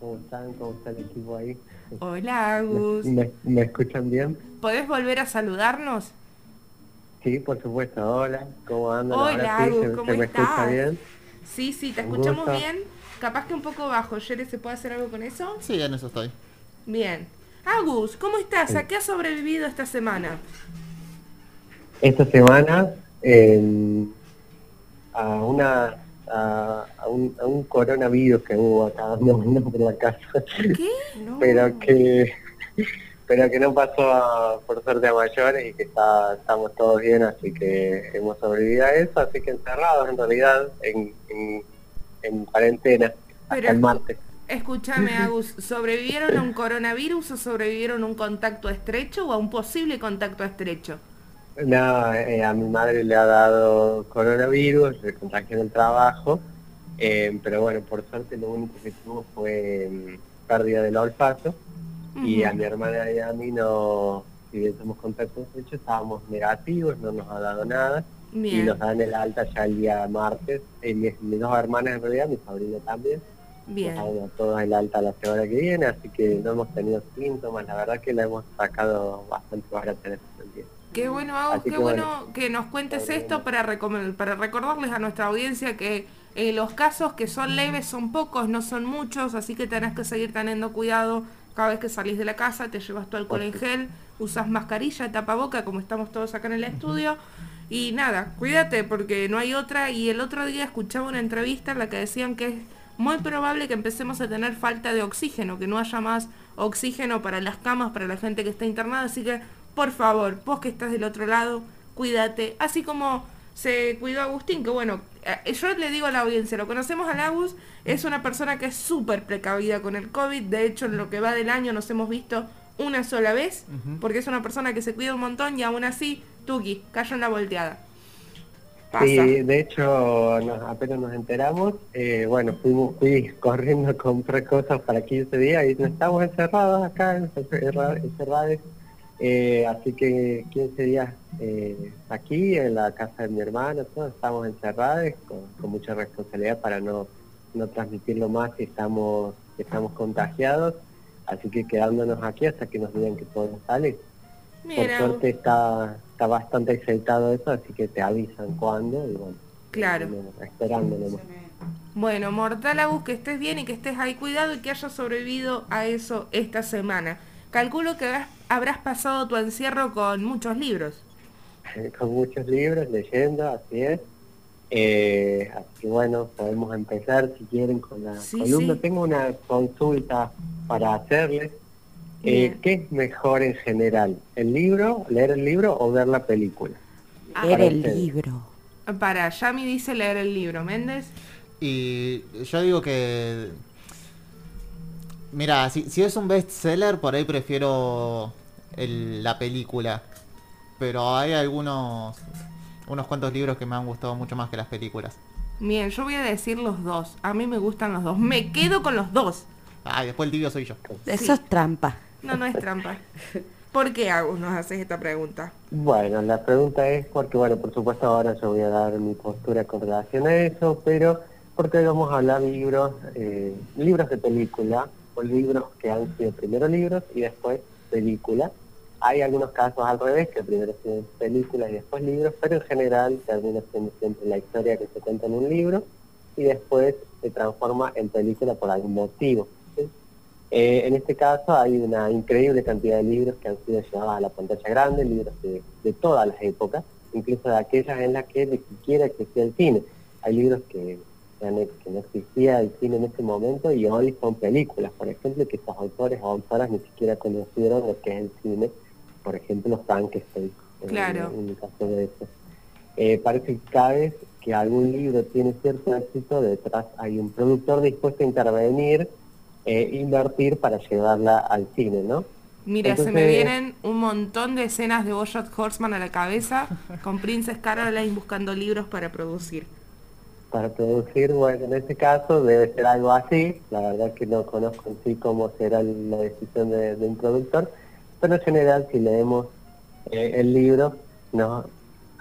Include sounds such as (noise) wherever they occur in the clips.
¿cómo están? ¿Cómo está el equipo ahí? Hola, Agus. ¿Me, me escuchan bien? ¿Podés volver a saludarnos? Sí, por supuesto. Hola, ¿cómo andan? Hola, Ahora sí, Agus, ¿se, ¿cómo se me escucha bien? Sí, sí, te escuchamos gusto. bien. Capaz que un poco bajo. Yere, ¿se puede hacer algo con eso? Sí, en eso estoy. Bien. Agus, ¿cómo estás? ¿A qué has sobrevivido esta semana? Esta semana eh, a una a, a un, a un coronavirus que hubo acá (laughs) por la casa, ¿Qué? No. pero que pero que no pasó a- por suerte a mayores y que está, estamos todos bien, así que hemos sobrevivido a eso, así que encerrados en realidad en, en, en cuarentena hasta Pero el escu- martes. Escúchame, Agus, ¿sobrevivieron a un coronavirus o sobrevivieron a un contacto estrecho o a un posible contacto estrecho? No, eh, a mi madre le ha dado coronavirus, se contagió en el trabajo, eh, pero bueno, por suerte lo único que tuvo fue mm, pérdida del olfato. Y a mi hermana y a mí no, si bien somos contacto estrecho, estábamos negativos, no nos ha dado nada. Y nos dan el alta ya el día martes, eh, mis, mis dos hermanas en realidad, mi sobrino también, bien. nos dan a todos el alta la semana que viene, así que no hemos tenido síntomas, la verdad que la hemos sacado bastante barata en ese sentido. Qué bueno, Agus, qué que bueno que nos cuentes esto para, para recordarles a nuestra audiencia que eh, los casos que son leves son pocos, no son muchos, así que tenés que seguir teniendo cuidado cada vez que salís de la casa, te llevas tu alcohol en gel, usas mascarilla, tapaboca, como estamos todos acá en el estudio. Y nada, cuídate porque no hay otra. Y el otro día escuchaba una entrevista en la que decían que es muy probable que empecemos a tener falta de oxígeno, que no haya más oxígeno para las camas, para la gente que está internada. Así que, por favor, vos que estás del otro lado, cuídate. Así como se cuidó Agustín, que bueno, eh, yo le digo a la audiencia, lo conocemos a Agus, es una persona que es súper precavida con el COVID. De hecho, en lo que va del año nos hemos visto una sola vez, porque es una persona que se cuida un montón y aún así, Tuki, cayó en la volteada. Pasa. Sí, de hecho, nos- apenas nos enteramos, eh, bueno, fuimos, fui corriendo a comprar cosas para 15 días y nos estamos encerrados acá, encerra- encerrados, eh, así que 15 días eh, aquí en la casa de mi hermano, todos estamos encerrados con, con mucha responsabilidad para no, no transmitirlo más si estamos, si estamos contagiados, así que quedándonos aquí hasta que nos digan que podemos salir. Por suerte está, está bastante aceitado eso, así que te avisan cuándo y bueno. Claro. Esperando nomás. Bueno, Mortal Agus, que estés bien y que estés ahí cuidado y que hayas sobrevivido a eso esta semana. Calculo que habrás, habrás pasado tu encierro con muchos libros. Con muchos libros, leyendo, así es. Eh, así que bueno, podemos empezar si quieren con la Sí, columna. sí. Tengo una consulta para hacerles. Eh. ¿Qué es mejor en general? ¿El libro, leer el libro o ver la película? Leer el ustedes. libro. Para, Yami dice leer el libro, Méndez. Y yo digo que... Mira, si, si es un bestseller, por ahí prefiero el- la película. Pero hay algunos... Unos cuantos libros que me han gustado mucho más que las películas. Bien, yo voy a decir los dos. A mí me gustan los dos. Me quedo con los dos. Ah, y después el tibio soy yo. Eso es trampa. No, no es trampa. (laughs) ¿Por qué Agus nos haces esta pregunta? Bueno, la pregunta es porque, bueno, por supuesto ahora yo voy a dar mi postura con relación a eso, pero porque hoy vamos a hablar libros, eh, libros de película, o libros que han sido primero libros y después película. Hay algunos casos al revés, que primero son películas y después libros, pero en general termina siendo siempre la historia que se cuenta en un libro y después se transforma en película por algún motivo. Eh, en este caso hay una increíble cantidad de libros que han sido llevados a la pantalla grande, libros de, de todas las épocas, incluso de aquellas en las que ni siquiera existía el cine. Hay libros que, que no existía el cine en ese momento y hoy son películas, por ejemplo, que estos autores o autoras ni siquiera conocieron lo que es el cine, por ejemplo, Frankenstein, eh, Claro. en el caso de eso. Eh, parece que cada vez que algún libro tiene cierto éxito, detrás hay un productor dispuesto a intervenir, eh, invertir para llevarla al cine, ¿no? Mira, se me vienen un montón de escenas de Bojack Horseman a la cabeza con Princess Caroline buscando libros para producir. Para producir, bueno, en este caso debe ser algo así, la verdad que no conozco en sí cómo será la decisión de, un productor, pero en general si leemos eh, el libro, no,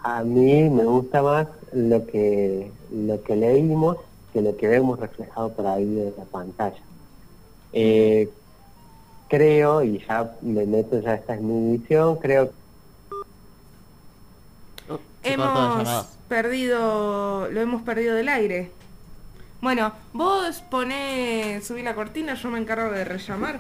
a mí me gusta más lo que, lo que leímos que lo que vemos reflejado por ahí en la pantalla. Eh, creo, y ya me meto, ya esta es mi visión, creo Oh. Hemos perdido, lo hemos perdido del aire. Bueno, vos poné, subí la cortina, yo me encargo de rellamar.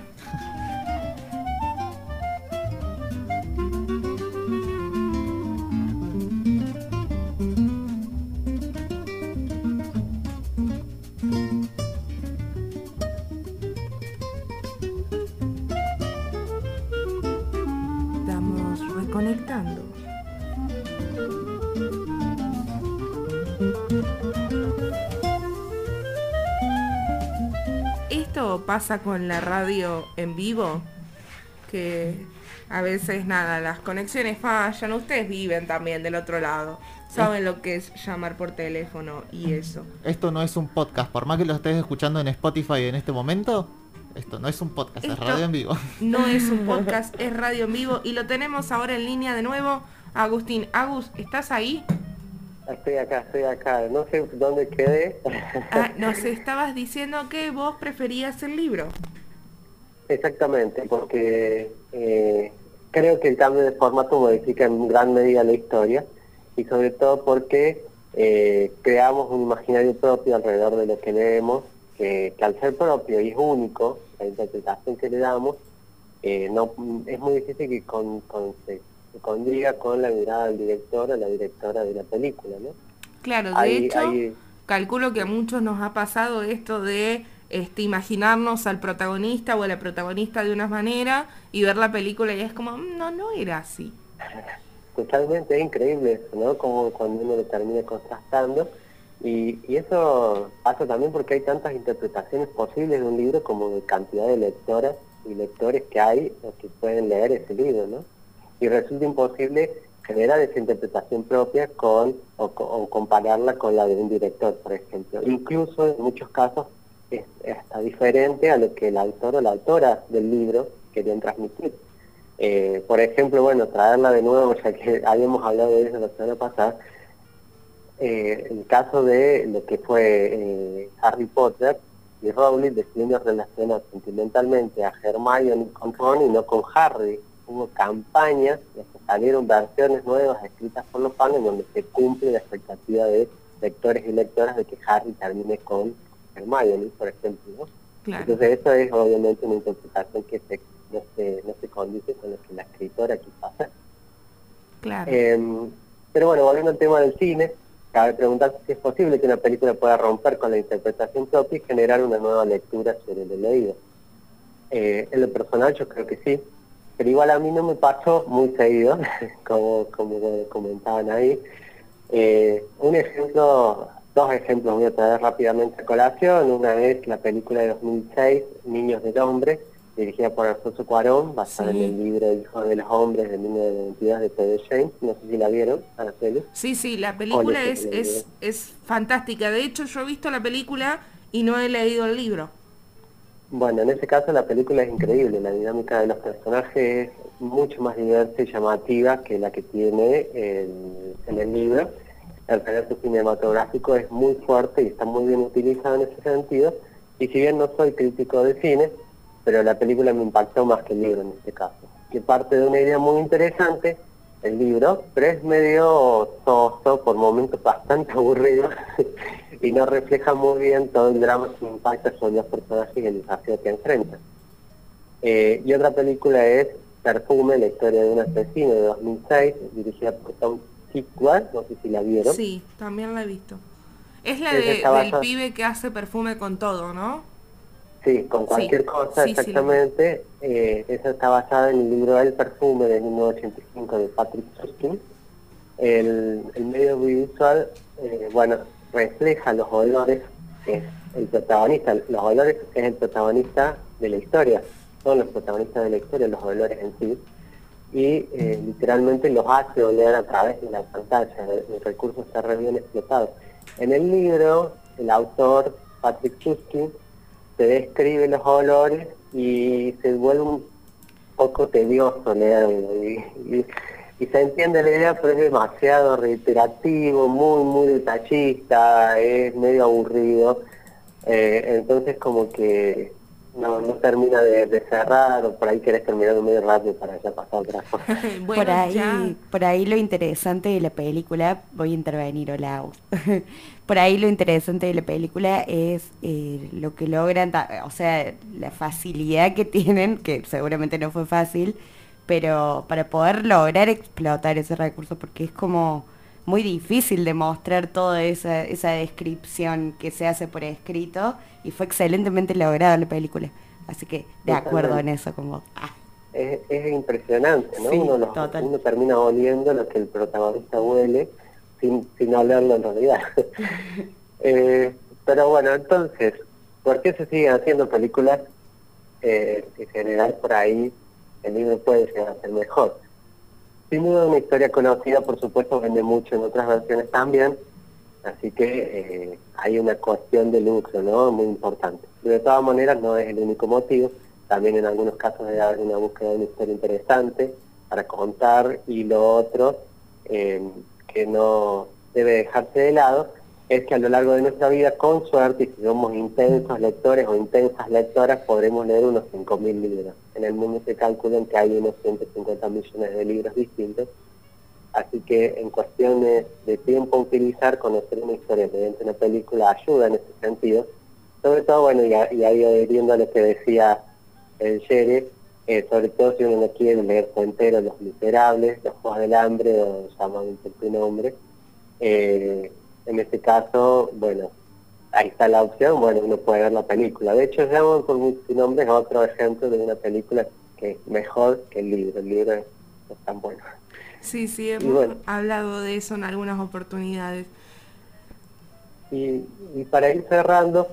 Estamos reconectando. Esto pasa con la radio en vivo, que a veces nada, las conexiones fallan, ustedes viven también del otro lado, saben lo que es llamar por teléfono y eso. Esto no es un podcast, por más que lo estés escuchando en Spotify en este momento, esto no es un podcast, es Esto- radio en vivo. No es un (laughs) podcast, es radio en vivo y lo tenemos ahora en línea de nuevo. Agustín, Agus, ¿estás ahí? Estoy acá, estoy acá. No sé dónde quedé. Ah, (laughs) nos estabas diciendo que vos preferías el libro. Exactamente, porque eh, creo que el cambio de formato modifica en gran medida la historia y sobre todo porque eh, creamos un imaginario propio alrededor de lo que leemos, que, que al ser propio y es único, la interpretación que le damos, eh, no es muy difícil que con, con- se, condiga con la mirada del director o la directora de la película, ¿no? Claro, de Hay- hecho, hay- calculo que a muchos nos ha pasado esto de este, imaginarnos al protagonista o a la protagonista de una manera y ver la película y es como, "Mm, no, no era así. (laughs) Totalmente, es increíble eso, ¿no? Como cuando uno lo termina contrastando. Y, y eso pasa también porque hay tantas interpretaciones posibles de un libro como de cantidad de lectoras y lectores que hay o que pueden leer ese libro, ¿no? Y resulta imposible generar esa interpretación propia con o, o compararla con la de un director, por ejemplo. Incluso en muchos casos es hasta diferente a lo que el autor o la autora del libro querían transmitir. Eh, por ejemplo, bueno, traerla de nuevo, ya que (laughs) habíamos hablado de eso la semana pasada, eh, el caso de lo que fue eh, Harry Potter y Rowling decidiendo relacionar sentimentalmente a Hermione con Ron y no con Harry. Hubo campañas, salieron versiones nuevas escritas por los fans en donde se cumple la expectativa de lectores y lectoras de que Harry termine con Hermione, por ejemplo. ¿no? Claro. Entonces eso es obviamente una interpretación que se- no, se, no se condice con lo que la escritora quiso hacer. Claro. Eh, pero bueno, volviendo al tema del cine, cabe preguntarse si es posible que una película pueda romper con la interpretación propia y generar una nueva lectura sobre lo leído. Eh, en lo personal yo creo que sí, pero igual a mí no me pasó muy seguido, (laughs) como, como comentaban ahí. Eh, un ejemplo, dos ejemplos voy a traer rápidamente a colación. Una es la película de 2006, Niños del Hombre, dirigida por Alfonso Cuarón, basada Sí. en el libro Hijo de los Hombres de 1922 de P.D. James. No sé si la vieron, a la peli. Sí, sí, la película es, es, es fantástica. De hecho, yo he visto la película y no he leído el libro. Bueno, en ese caso la película es increíble, la dinámica de los personajes es mucho más diversa y llamativa que la que tiene el- en el libro. El relato cinematográfico es muy fuerte y está muy bien utilizado en ese sentido. Y si bien no soy crítico de cine, pero la película me impactó más que el libro en este caso. Que parte de una idea muy interesante, el libro, pero es medio soso, por momentos bastante (laughs) aburrido, y no refleja muy bien todo el drama que impacta sobre los personajes y el desafío que enfrentan. Eh, y otra película es Perfume, la historia de un asesino de 2006, dirigida por Tom Tykwer, no sé si la vieron. Sí, también la he visto. Es la de, del pibe que hace perfume con todo, ¿no? Sí, con cualquier Sí, cosa, sí, sí, exactamente. Eh, esa está basada en el libro El perfume de 1985 de Patrick Susskind. El, el medio audiovisual, eh, bueno, refleja los olores, es el protagonista. Los olores es el protagonista de la historia. Son los protagonistas de la historia, los olores en sí. Y eh, literalmente los hace oler a través de la pantalla. El, el recurso está re bien explotado. En el libro, el autor, Patrick Susskind, se describe los olores y se vuelve un poco tedioso leerlo y, y- y se entiende la idea pero es demasiado reiterativo, muy muy detallista, es medio aburrido, Eh, entonces como que no, no termina de, de cerrar o por ahí querés terminar medio rápido para ya pasar otra (laughs) cosa. bueno, por ahí, ya. por ahí lo interesante de la película, voy a intervenir, hola. Aus. (laughs) por ahí lo interesante de la película es eh, lo que logran, o sea, la facilidad que tienen, que seguramente no fue fácil, pero para poder lograr explotar ese recurso, porque es como muy difícil demostrar toda esa, esa descripción que se hace por escrito y fue excelentemente lograda la película. Así que de acuerdo en eso con vos. Ah. Es, es impresionante, ¿no? Sí, uno termina oliendo lo que el protagonista huele sin, sin olerlo en realidad. (laughs) Eh, pero bueno, entonces, ¿por qué se siguen haciendo películas? Eh, en general, por ahí el libro puede llegar a ser mejor. Sin duda, una historia conocida, por supuesto, vende mucho en otras versiones también, así que eh, hay una cuestión de lucro, ¿no? Muy importante. Pero de todas maneras, no es el único motivo. También en algunos casos haber una búsqueda de una historia interesante para contar y lo otro eh, que no debe dejarse de lado es que a lo largo de nuestra vida, con suerte, si somos intensos lectores o intensas lectoras, podremos leer unos 5.000 libros. En el mundo se calculan que hay unos 150 millones de libros distintos. Así que en cuestiones de tiempo utilizar, conocer una historia mediante una película ayuda en ese sentido. Sobre todo, bueno, y, y ahí adheriendo a lo que decía el Yere, eh, sobre todo si uno no quiere leerse entero Los Miserables, Los Juegos del Hambre o llaman por tu nombre, eh, en este caso, bueno, ahí está la opción, bueno, uno puede ver la película. De hecho, llaman por mi nombre es otro ejemplo de una película que es mejor que el libro. El libro es, es tan bueno. Sí, sí, hemos bueno. hablado de eso en algunas oportunidades. Y, y para ir cerrando,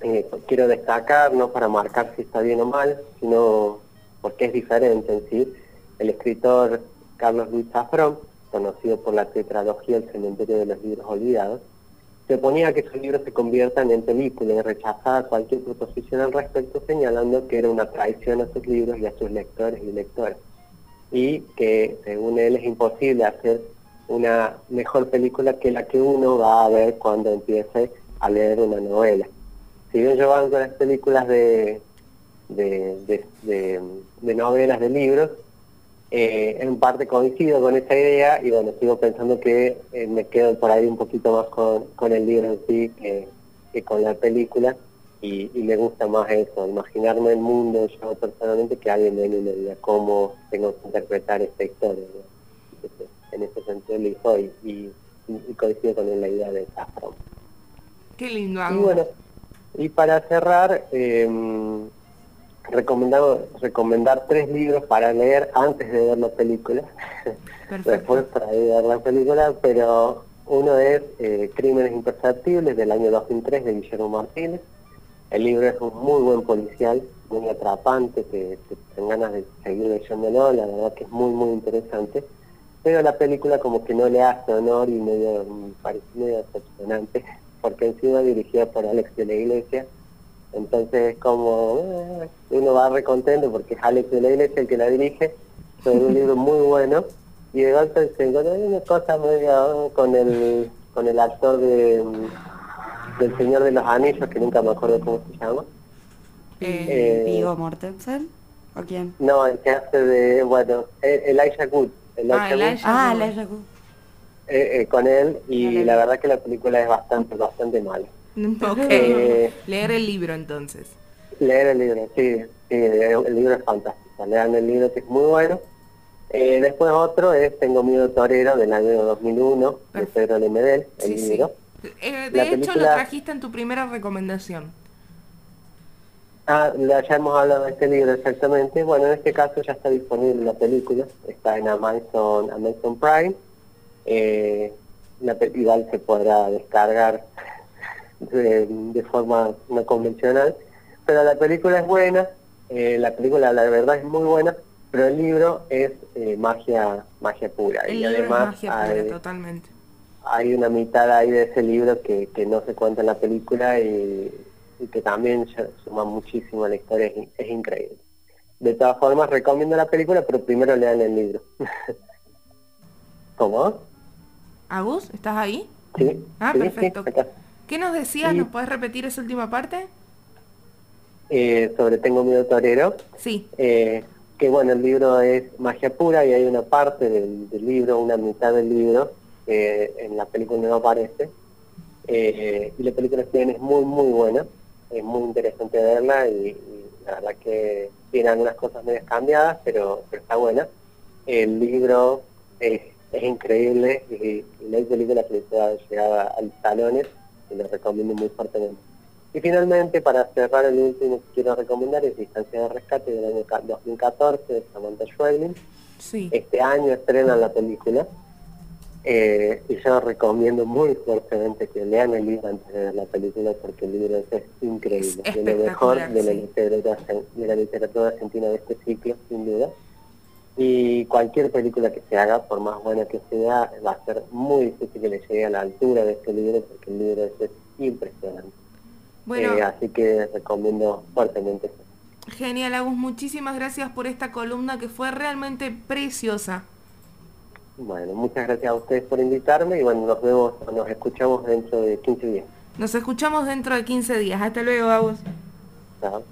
eh, quiero destacar, no para marcar si está bien o mal, sino porque es diferente en sí, el escritor Carlos Luis Zafrón, conocido por la tetralogía El cementerio de los libros olvidados, se oponía a que sus libros se conviertan en película y rechazaba cualquier proposición al respecto, señalando que era una traición a sus libros y a sus lectores y lectoras. Y que, según él, es imposible hacer una mejor película que la que uno va a ver cuando empiece a leer una novela. Si bien yo banco las películas de, de, de- novelas, de libros, eh, en parte coincido con esa idea y bueno, sigo pensando que eh, me quedo por ahí un poquito más con, con el libro en sí que, que con la película y, y me gusta más eso, imaginarme el mundo yo personalmente que alguien de mí me diga cómo tengo que interpretar esta historia. ¿no? Entonces, en ese sentido elijo y, y, y coincido con la idea de Safran. Qué lindo, Y bueno, y para cerrar, eh, recomendar tres libros para leer antes de ver la película. Perfecto. Después para ver la película, pero uno es eh, Crímenes Imperceptibles del año 2003 de Guillermo Martínez. El libro es un muy buen policial, muy atrapante, que te dan ganas de seguir leyéndolo, la verdad que es muy muy interesante. Pero la película como que no le hace honor y medio, me parece medio decepcionante, porque encima dirigida por Alex de la Iglesia, entonces como eh, uno va recontento porque es Alex de la Iglesia el que la dirige, sobre un libro muy bueno, y de golpe se encontró una cosa medio con el con el actor de mm, del Señor de los Anillos, que nunca me acuerdo cómo se llama. Eh, Eh, Vigo Mortensen o quién? No, el que hace de, bueno, eh, Elijah Wood. Elijah Ah, Wood, Elijah. Ah, Wood. la Yaku. eh, eh, con él, y No la verdad que la película es bastante, bastante mala. (laughs) Ok. Eh, Leer el libro entonces. Leer el libro, sí, sí, el libro es fantástico. Lean el libro que es muy bueno. Eh, después otro es Tengo miedo torero del año 2001 de. Pedro Lemedel, el Sí, sí. Eh, de La hecho lo trajiste en tu primera recomendación. Ah, ya hemos hablado de este libro exactamente. Bueno, en este caso ya está disponible la película, está en Amazon, Amazon Prime. Eh, la igual se podrá descargar (laughs) de, de forma no convencional, pero la película es buena, eh, la película la verdad es muy buena, pero el libro es eh, magia magia pura El y libro es magia hay, pura, totalmente. Hay una mitad ahí de ese libro que, que no se cuenta en la película y, y que también suma muchísimo a la historia, es, es increíble. De todas formas, recomiendo la película, pero primero lean el libro. (laughs) ¿Cómo? Agus, ¿estás ahí? Sí. Ah, sí, sí, perfecto. acá. ¿Qué nos decías? Sí. ¿Nos puedes repetir esa última parte? eh, sobre Tengo Miedo Torero. Sí. Eh, que bueno, el libro es magia pura y hay una parte del, del libro, una mitad del libro, que en la película no aparece. Eh, y la película también es muy, muy buena. Es muy interesante verla y, y la verdad que tiene algunas cosas medio cambiadas, pero, pero está buena. El libro es, es increíble y, y la película que ha llegado a los salones y lo recomiendo muy fuertemente. Y finalmente, para cerrar, el último que quiero recomendar es Distancia de Rescate del año ca- 2014 de Samantha Schweblin. Sí. Este año estrenan la película eh, y yo recomiendo muy fuertemente que lean el libro antes de ver la película porque el libro es, increíble. Es de lo mejor de la, literatura, de la literatura argentina de este ciclo, sin duda. Y cualquier película que se haga, por más buena que sea, va a ser muy difícil que le llegue a la altura de este libro porque el libro es, es impresionante. Bueno, Eh, así que recomiendo fuertemente genial, Agus. Muchísimas gracias por esta columna que fue realmente preciosa. Bueno, muchas gracias a ustedes por invitarme y bueno, nos vemos, nos escuchamos dentro de 15 días. Nos escuchamos dentro de 15 días. Hasta luego, Agus. Chao.